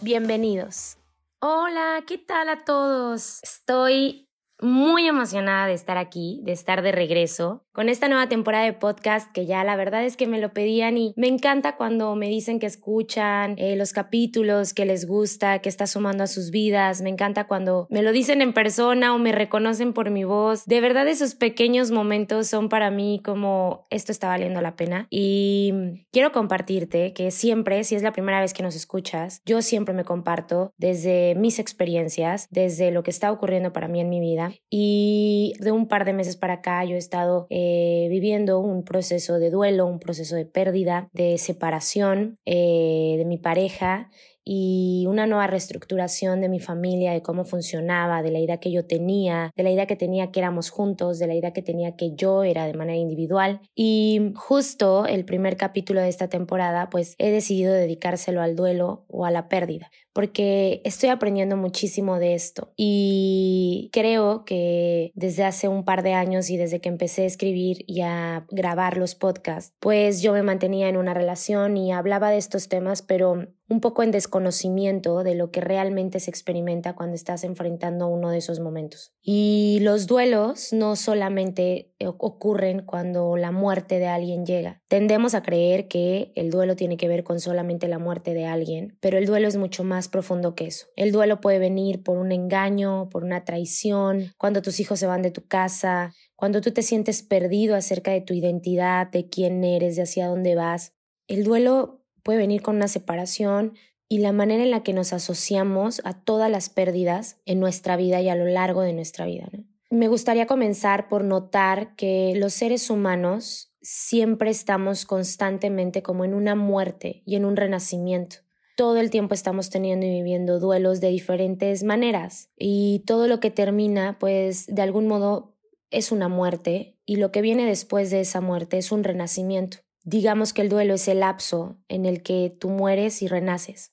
bienvenidos. Hola, ¿qué tal a todos? Estoy muy emocionada de estar aquí, de estar de regreso con esta nueva temporada de podcast que ya la verdad es que me lo pedían y me encanta cuando me dicen que escuchan eh, los capítulos, que les gusta, que está sumando a sus vidas. Me encanta cuando me lo dicen en persona o me reconocen por mi voz. De verdad esos pequeños momentos son para mí como esto está valiendo la pena y quiero compartirte que siempre, si es la primera vez que nos escuchas, yo siempre me comparto desde mis experiencias, desde lo que está ocurriendo para mí en mi vida y de un par de meses para acá yo he estado eh, viviendo un proceso de duelo, un proceso de pérdida, de separación eh, de mi pareja y una nueva reestructuración de mi familia, de cómo funcionaba, de la idea que yo tenía, de la idea que tenía que éramos juntos, de la idea que tenía que yo era de manera individual. Y justo el primer capítulo de esta temporada, pues he decidido dedicárselo al duelo o a la pérdida, porque estoy aprendiendo muchísimo de esto y creo que desde hace un par de años y desde que empecé a escribir y a grabar los podcasts, pues yo me mantenía en una relación y hablaba de estos temas, pero un poco en desconocimiento de lo que realmente se experimenta cuando estás enfrentando uno de esos momentos. Y los duelos no solamente ocurren cuando la muerte de alguien llega. Tendemos a creer que el duelo tiene que ver con solamente la muerte de alguien, pero el duelo es mucho más profundo que eso. El duelo puede venir por un engaño, por una traición, cuando tus hijos se van de tu casa, cuando tú te sientes perdido acerca de tu identidad, de quién eres, de hacia dónde vas. El duelo puede venir con una separación y la manera en la que nos asociamos a todas las pérdidas en nuestra vida y a lo largo de nuestra vida. Me gustaría comenzar por notar que los seres humanos siempre estamos constantemente como en una muerte y en un renacimiento. Todo el tiempo estamos teniendo y viviendo duelos de diferentes maneras y todo lo que termina pues de algún modo es una muerte y lo que viene después de esa muerte es un renacimiento. Digamos que el duelo es el lapso en el que tú mueres y renaces,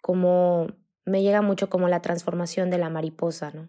como me llega mucho como la transformación de la mariposa, ¿no?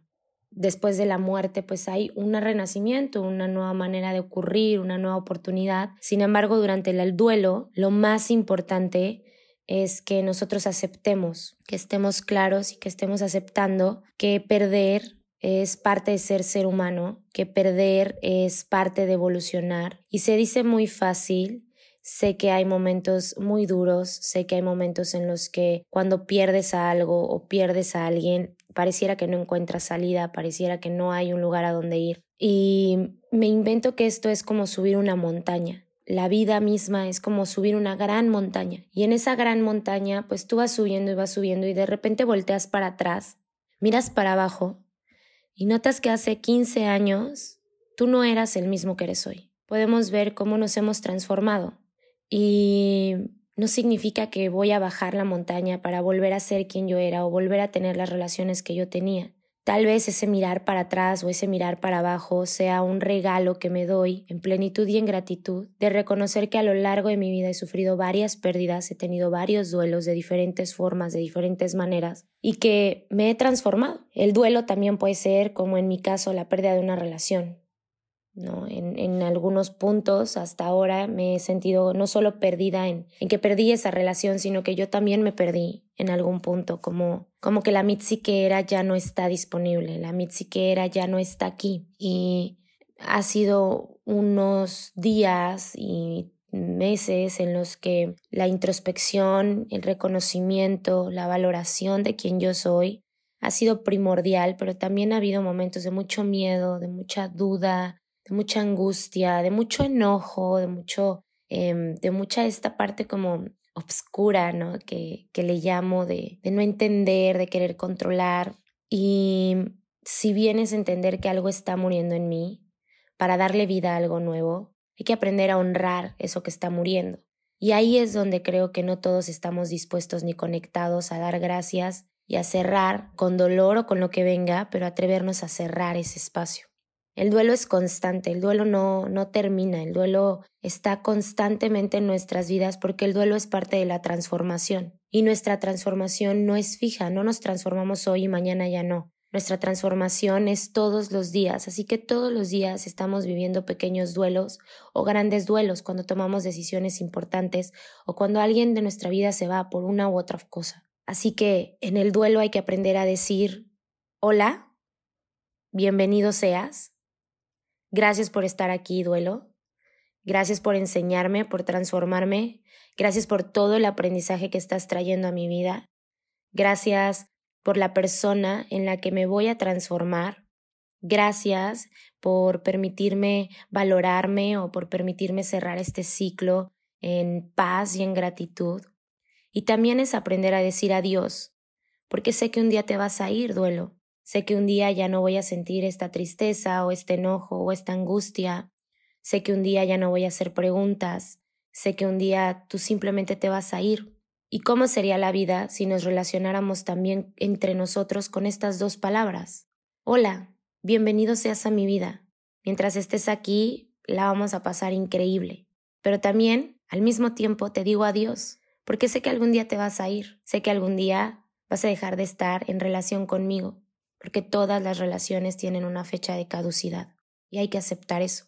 Después de la muerte, pues hay un renacimiento, una nueva manera de ocurrir, una nueva oportunidad. Sin embargo, durante el duelo, lo más importante es que nosotros aceptemos, que estemos claros y que estemos aceptando que perder es parte de ser ser humano, que perder es parte de evolucionar. Y se dice muy fácil, Sé que hay momentos muy duros, sé que hay momentos en los que cuando pierdes a algo o pierdes a alguien, pareciera que no encuentras salida, pareciera que no hay un lugar a donde ir. Y me invento que esto es como subir una montaña. La vida misma es como subir una gran montaña. Y en esa gran montaña, pues tú vas subiendo y vas subiendo y de repente volteas para atrás, miras para abajo y notas que hace 15 años tú no eras el mismo que eres hoy. Podemos ver cómo nos hemos transformado, y no significa que voy a bajar la montaña para volver a ser quien yo era o volver a tener las relaciones que yo tenía. Tal vez ese mirar para atrás o ese mirar para abajo sea un regalo que me doy en plenitud y en gratitud de reconocer que a lo largo de mi vida he sufrido varias pérdidas, he tenido varios duelos de diferentes formas, de diferentes maneras y que me he transformado. El duelo también puede ser, como en mi caso, la pérdida de una relación. ¿No? En, en, algunos puntos hasta ahora me he sentido no solo perdida en, en, que perdí esa relación, sino que yo también me perdí en algún punto, como, como que la Mitzi que era ya no está disponible, la Mitzi que era ya no está aquí. Y ha sido unos días y meses en los que la introspección, el reconocimiento, la valoración de quien yo soy ha sido primordial, pero también ha habido momentos de mucho miedo, de mucha duda, de mucha angustia, de mucho enojo, de mucho, eh, de mucha esta parte como obscura, ¿no? Que, que le llamo de, de no entender, de querer controlar. Y si vienes a entender que algo está muriendo en mí, para darle vida a algo nuevo, hay que aprender a honrar eso que está muriendo. Y ahí es donde creo que no todos estamos dispuestos ni conectados a dar gracias y a cerrar con dolor o con lo que venga, pero atrevernos a cerrar ese espacio. El duelo es constante, el duelo no, no termina, el duelo está constantemente en nuestras vidas porque el duelo es parte de la transformación y nuestra transformación no es fija, no nos transformamos hoy y mañana ya no. Nuestra transformación es todos los días, así que todos los días estamos viviendo pequeños duelos o grandes duelos cuando tomamos decisiones importantes o cuando alguien de nuestra vida se va por una u otra cosa. Así que en el duelo hay que aprender a decir, hola, bienvenido seas, Gracias por estar aquí, duelo. Gracias por enseñarme, por transformarme. Gracias por todo el aprendizaje que estás trayendo a mi vida. Gracias por la persona en la que me voy a transformar. Gracias por permitirme valorarme o por permitirme cerrar este ciclo en paz y en gratitud. Y también es aprender a decir adiós, porque sé que un día te vas a ir, duelo. Sé que un día ya no voy a sentir esta tristeza o este enojo o esta angustia. Sé que un día ya no voy a hacer preguntas. Sé que un día tú simplemente te vas a ir. ¿Y cómo sería la vida si nos relacionáramos también entre nosotros con estas dos palabras? Hola, bienvenido seas a mi vida. Mientras estés aquí, la vamos a pasar increíble. Pero también, al mismo tiempo, te digo adiós, porque sé que algún día te vas a ir. Sé que algún día vas a dejar de estar en relación conmigo porque todas las relaciones tienen una fecha de caducidad y hay que aceptar eso.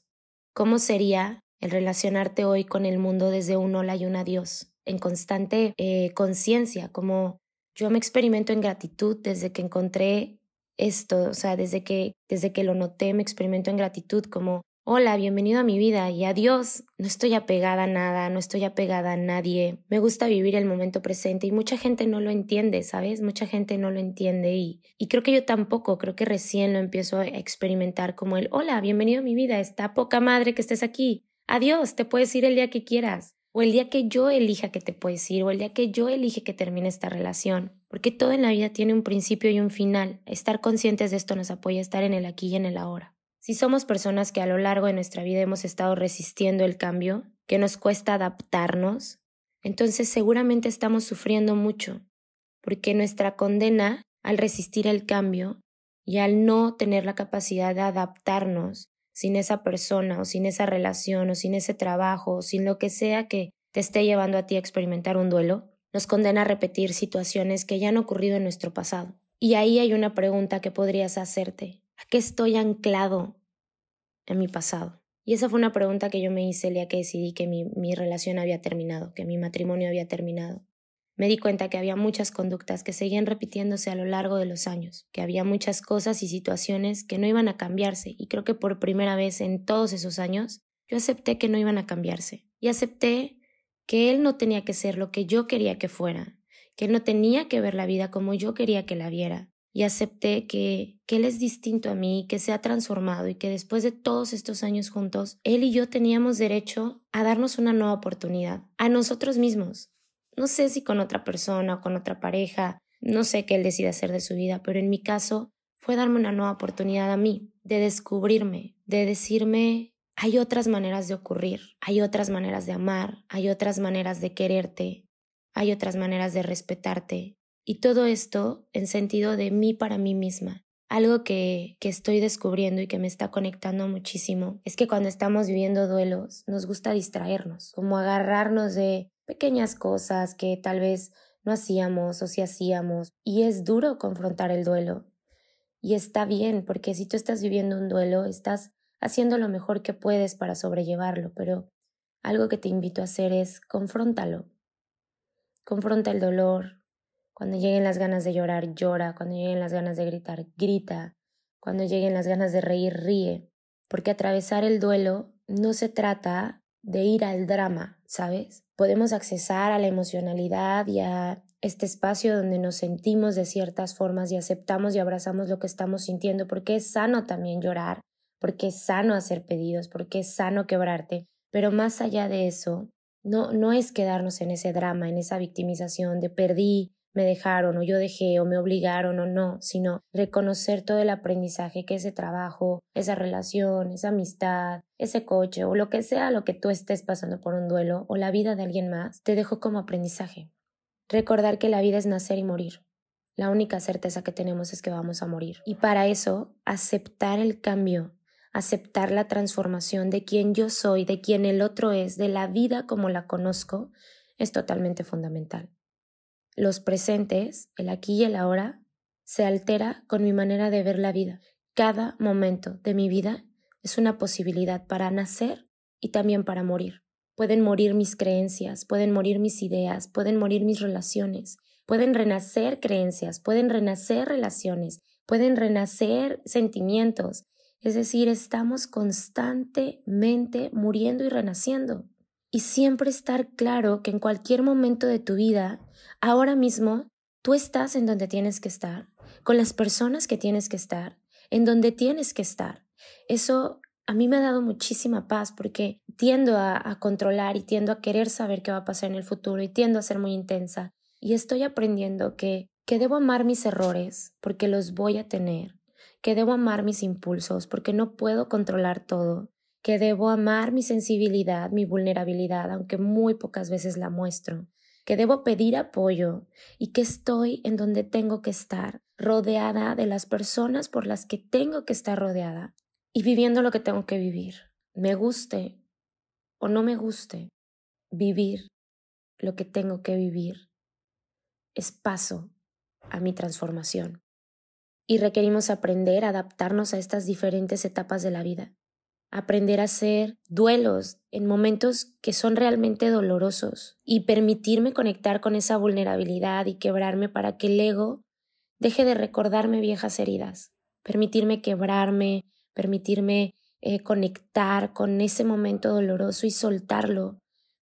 ¿Cómo sería el relacionarte hoy con el mundo desde un hola y un adiós, en constante eh, conciencia, como yo me experimento en gratitud desde que encontré esto, o sea, desde que, desde que lo noté, me experimento en gratitud como Hola, bienvenido a mi vida y adiós. No estoy apegada a nada, no estoy apegada a nadie. Me gusta vivir el momento presente y mucha gente no lo entiende, ¿sabes? Mucha gente no lo entiende y, y creo que yo tampoco, creo que recién lo empiezo a experimentar como el hola, bienvenido a mi vida, está poca madre que estés aquí. Adiós, te puedes ir el día que quieras o el día que yo elija que te puedes ir, o el día que yo elige que termine esta relación. Porque todo en la vida tiene un principio y un final. Estar conscientes de esto nos apoya a estar en el aquí y en el ahora. Si somos personas que a lo largo de nuestra vida hemos estado resistiendo el cambio, que nos cuesta adaptarnos, entonces seguramente estamos sufriendo mucho, porque nuestra condena al resistir el cambio y al no tener la capacidad de adaptarnos sin esa persona o sin esa relación o sin ese trabajo o sin lo que sea que te esté llevando a ti a experimentar un duelo, nos condena a repetir situaciones que ya han ocurrido en nuestro pasado. Y ahí hay una pregunta que podrías hacerte. ¿A qué estoy anclado en mi pasado? Y esa fue una pregunta que yo me hice el día que decidí que mi, mi relación había terminado, que mi matrimonio había terminado. Me di cuenta que había muchas conductas que seguían repitiéndose a lo largo de los años, que había muchas cosas y situaciones que no iban a cambiarse, y creo que por primera vez en todos esos años yo acepté que no iban a cambiarse, y acepté que él no tenía que ser lo que yo quería que fuera, que no tenía que ver la vida como yo quería que la viera, y acepté que, que Él es distinto a mí, que se ha transformado y que después de todos estos años juntos, Él y yo teníamos derecho a darnos una nueva oportunidad, a nosotros mismos. No sé si con otra persona o con otra pareja, no sé qué Él decide hacer de su vida, pero en mi caso fue darme una nueva oportunidad a mí, de descubrirme, de decirme, hay otras maneras de ocurrir, hay otras maneras de amar, hay otras maneras de quererte, hay otras maneras de respetarte, y todo esto en sentido de mí para mí misma. algo que, que estoy descubriendo y que me está conectando muchísimo es que cuando estamos viviendo duelos nos gusta distraernos, como agarrarnos de pequeñas cosas que tal vez no hacíamos o si hacíamos. Y es duro confrontar el duelo. Y está bien, porque si tú estás viviendo un duelo, estás haciendo lo mejor que puedes para sobrellevarlo, pero algo que te invito a hacer es confróntalo. Confronta el dolor, cuando lleguen las ganas de llorar, llora. Cuando lleguen las ganas de gritar, grita. Cuando lleguen las ganas de reír, ríe. Porque atravesar el duelo no se trata de ir al drama, ¿sabes? Podemos accesar a la emocionalidad y a este espacio donde nos sentimos de ciertas formas y aceptamos y abrazamos lo que estamos sintiendo, porque es sano también llorar, porque es sano hacer pedidos, porque es sano quebrarte. Pero más allá de eso, no, no es quedarnos en ese drama, en esa victimización de perdí, me dejaron o yo dejé o me obligaron o no, sino reconocer todo el aprendizaje que ese trabajo, esa relación, esa amistad, ese coche o lo que sea lo que tú estés pasando por un duelo o la vida de alguien más, te dejó como aprendizaje. Recordar que la vida es nacer y morir. La única certeza que tenemos es que vamos a morir. Y para eso, aceptar el cambio, aceptar la transformación de quien yo soy, de quien el otro es, de la vida como la conozco, es totalmente fundamental los presentes, el aquí y el ahora, se altera con mi manera de ver la vida. Cada momento de mi vida es una posibilidad para nacer y también para morir. Pueden morir mis creencias, pueden morir mis ideas, pueden morir mis relaciones, pueden renacer creencias, pueden renacer relaciones, pueden renacer sentimientos. Es decir, estamos constantemente muriendo y renaciendo. Y siempre estar claro que en cualquier momento de tu vida Ahora mismo tú estás en donde tienes que estar, con las personas que tienes que estar, en donde tienes que estar. Eso a mí me ha dado muchísima paz porque tiendo a, controlar y tiendo a querer saber qué va a pasar en el futuro y tiendo a ser muy intensa. Y estoy aprendiendo que, que debo amar mis errores porque los voy a tener, que debo amar mis impulsos porque no puedo controlar todo, que debo amar mi sensibilidad, mi vulnerabilidad, aunque muy pocas veces la muestro, que debo pedir apoyo y que estoy en donde tengo que estar, rodeada de las personas por las que tengo que estar rodeada y viviendo lo que tengo que vivir. Me guste o no me guste, vivir lo que tengo que vivir es paso a mi transformación. Y requerimos aprender a adaptarnos a estas diferentes etapas de la vida aprender a hacer duelos en momentos que son realmente dolorosos y permitirme conectar con esa vulnerabilidad y quebrarme para que el ego deje de recordarme viejas heridas, permitirme quebrarme, permitirme eh, conectar con ese momento doloroso y soltarlo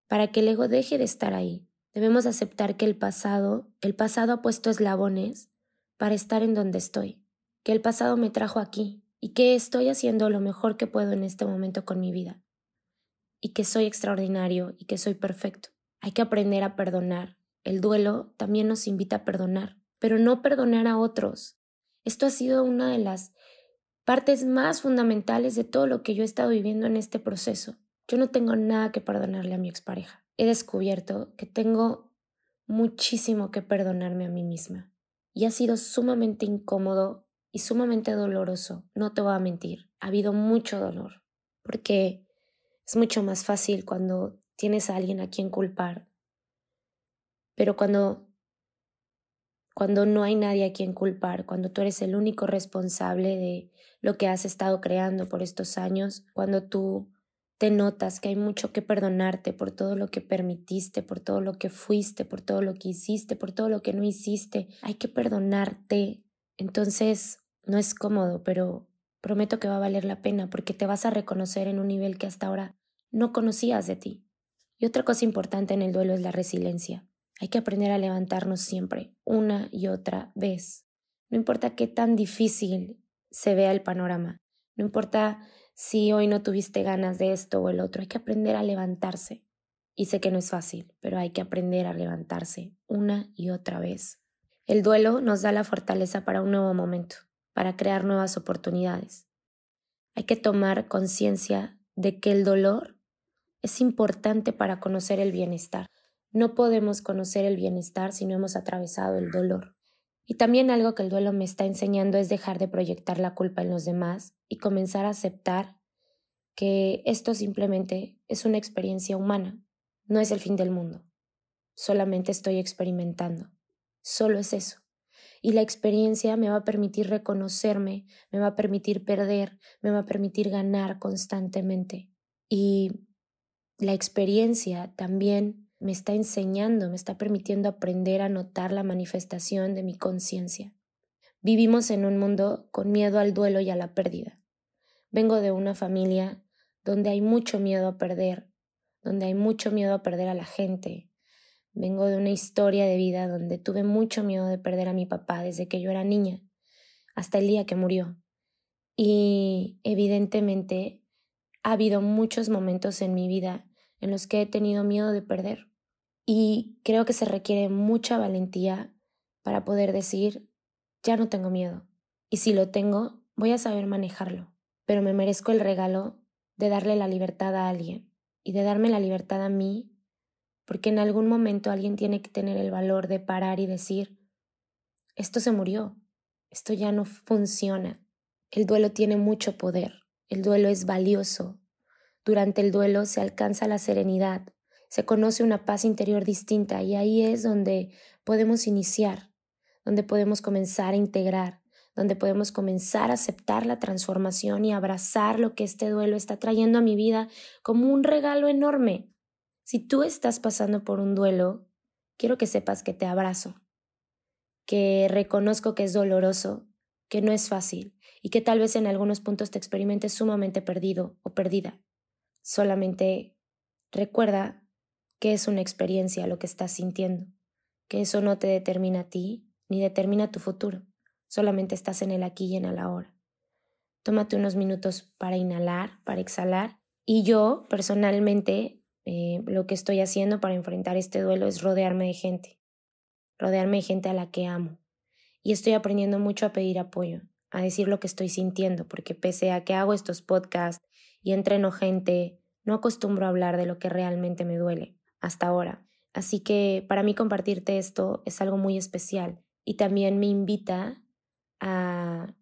para que el ego deje de estar ahí. Debemos aceptar que el pasado, el pasado ha puesto eslabones para estar en donde estoy, que el pasado me trajo aquí, y que estoy haciendo lo mejor que puedo en este momento con mi vida y que soy extraordinario y que soy perfecto. Hay que aprender a perdonar. El duelo también nos invita a perdonar, pero no perdonar a otros. Esto ha sido una de las partes más fundamentales de todo lo que yo he estado viviendo en este proceso. Yo no tengo nada que perdonarle a mi expareja. He descubierto que tengo muchísimo que perdonarme a mí misma. Y ha sido sumamente incómodo y sumamente doloroso, no te voy a mentir, ha habido mucho dolor, porque es mucho más fácil cuando tienes a alguien a quien culpar, pero cuando cuando no hay nadie a quien culpar, cuando tú eres el único responsable de lo que has estado creando por estos años, cuando tú te notas que hay mucho que perdonarte por todo lo que permitiste, por todo lo que fuiste, por todo lo que hiciste, por todo lo que no hiciste, hay que perdonarte entonces, no es cómodo, pero prometo que va a valer la pena porque te vas a reconocer en un nivel que hasta ahora no conocías de ti. Y otra cosa importante en el duelo es la resiliencia. Hay que aprender a levantarnos siempre, una y otra vez. No importa qué tan difícil se vea el panorama, no importa si hoy no tuviste ganas de esto o el otro, hay que aprender a levantarse. Y sé que no es fácil, pero hay que aprender a levantarse una y otra vez. El duelo nos da la fortaleza para un nuevo momento, para crear nuevas oportunidades. Hay que tomar conciencia de que el dolor es importante para conocer el bienestar. No podemos conocer el bienestar si no hemos atravesado el dolor. Y también algo que el duelo me está enseñando es dejar de proyectar la culpa en los demás y comenzar a aceptar que esto simplemente es una experiencia humana, no es el fin del mundo. Solamente estoy experimentando. Solo es eso. Y la experiencia me va a permitir reconocerme, me va a permitir perder, me va a permitir ganar constantemente. Y la experiencia también me está enseñando, me está permitiendo aprender a notar la manifestación de mi conciencia. Vivimos en un mundo con miedo al duelo y a la pérdida. Vengo de una familia donde hay mucho miedo a perder, donde hay mucho miedo a perder a la gente. Vengo de una historia de vida donde tuve mucho miedo de perder a mi papá desde que yo era niña, hasta el día que murió. Y evidentemente ha habido muchos momentos en mi vida en los que he tenido miedo de perder. Y creo que se requiere mucha valentía para poder decir, ya no tengo miedo. Y si lo tengo, voy a saber manejarlo. Pero me merezco el regalo de darle la libertad a alguien y de darme la libertad a mí, porque en algún momento alguien tiene que tener el valor de parar y decir, esto se murió, esto ya no funciona. El duelo tiene mucho poder, el duelo es valioso. Durante el duelo se alcanza la serenidad, se conoce una paz interior distinta y ahí es donde podemos iniciar, donde podemos comenzar a integrar, donde podemos comenzar a aceptar la transformación y abrazar lo que este duelo está trayendo a mi vida como un regalo enorme. Si tú estás pasando por un duelo, quiero que sepas que te abrazo, que reconozco que es doloroso, que no es fácil y que tal vez en algunos puntos te experimentes sumamente perdido o perdida. Solamente recuerda que es una experiencia lo que estás sintiendo, que eso no te determina a ti ni determina tu futuro solamente estás en el aquí y en el ahora. Tómate unos minutos para inhalar, para exhalar. Y yo, personalmente, eh, lo que estoy haciendo para enfrentar este duelo es rodearme de gente, rodearme de gente a la que amo. Y estoy aprendiendo mucho a pedir apoyo, a decir lo que estoy sintiendo, porque pese a que hago estos podcasts y entreno gente, no acostumbro a hablar de lo que realmente me duele hasta ahora. Así que para mí compartirte esto es algo muy especial y también me invita a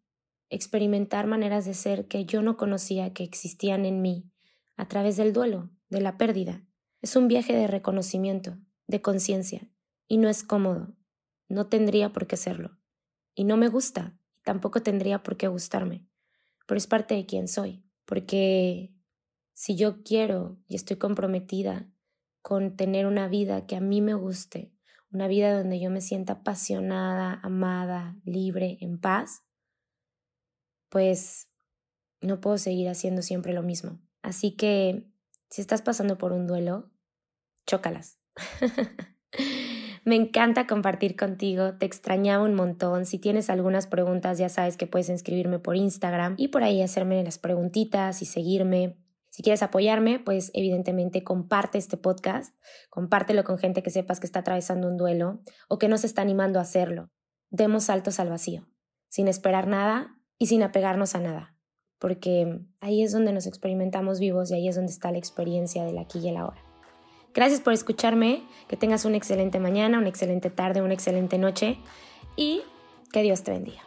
experimentar maneras de ser que yo no conocía que existían en mí a través del duelo, de la pérdida. Es un viaje de reconocimiento, de conciencia, y no es cómodo. No tendría por qué serlo. Y no me gusta, y tampoco tendría por qué gustarme. Pero es parte de quien soy, porque si yo quiero y estoy comprometida con tener una vida que a mí me guste, una vida donde yo me sienta apasionada, amada, libre, en paz, pues no puedo seguir haciendo siempre lo mismo. Así que si estás pasando por un duelo, chócalas. Me encanta compartir contigo, te extrañaba un montón. Si tienes algunas preguntas, ya sabes que puedes inscribirme por Instagram y por ahí hacerme las preguntitas y seguirme. Si quieres apoyarme, pues evidentemente comparte este podcast, compártelo con gente que sepas que está atravesando un duelo o que no se está animando a hacerlo. Demos saltos al vacío, sin esperar nada y sin apegarnos a nada, porque ahí es donde nos experimentamos vivos y ahí es donde está la experiencia del aquí y el ahora. Gracias por escucharme, que tengas una excelente mañana, una excelente tarde, una excelente noche y que Dios te bendiga.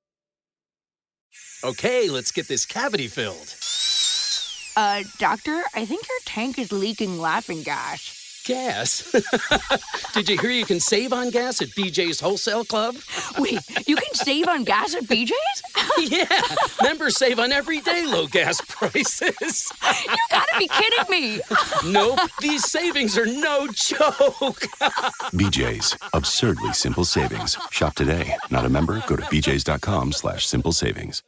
Okay, let's get this cavity filled. Uh, doctor, I think your tank is leaking laughing gas. Gas? Did you hear you can save on gas at BJ's Wholesale Club? Wait, you can save on gas at BJ's? yeah, members save on everyday low gas prices. you gotta be kidding me. nope, these savings are no joke. BJ's, absurdly simple savings. Shop today. Not a member? Go to bjs.com slash simple savings.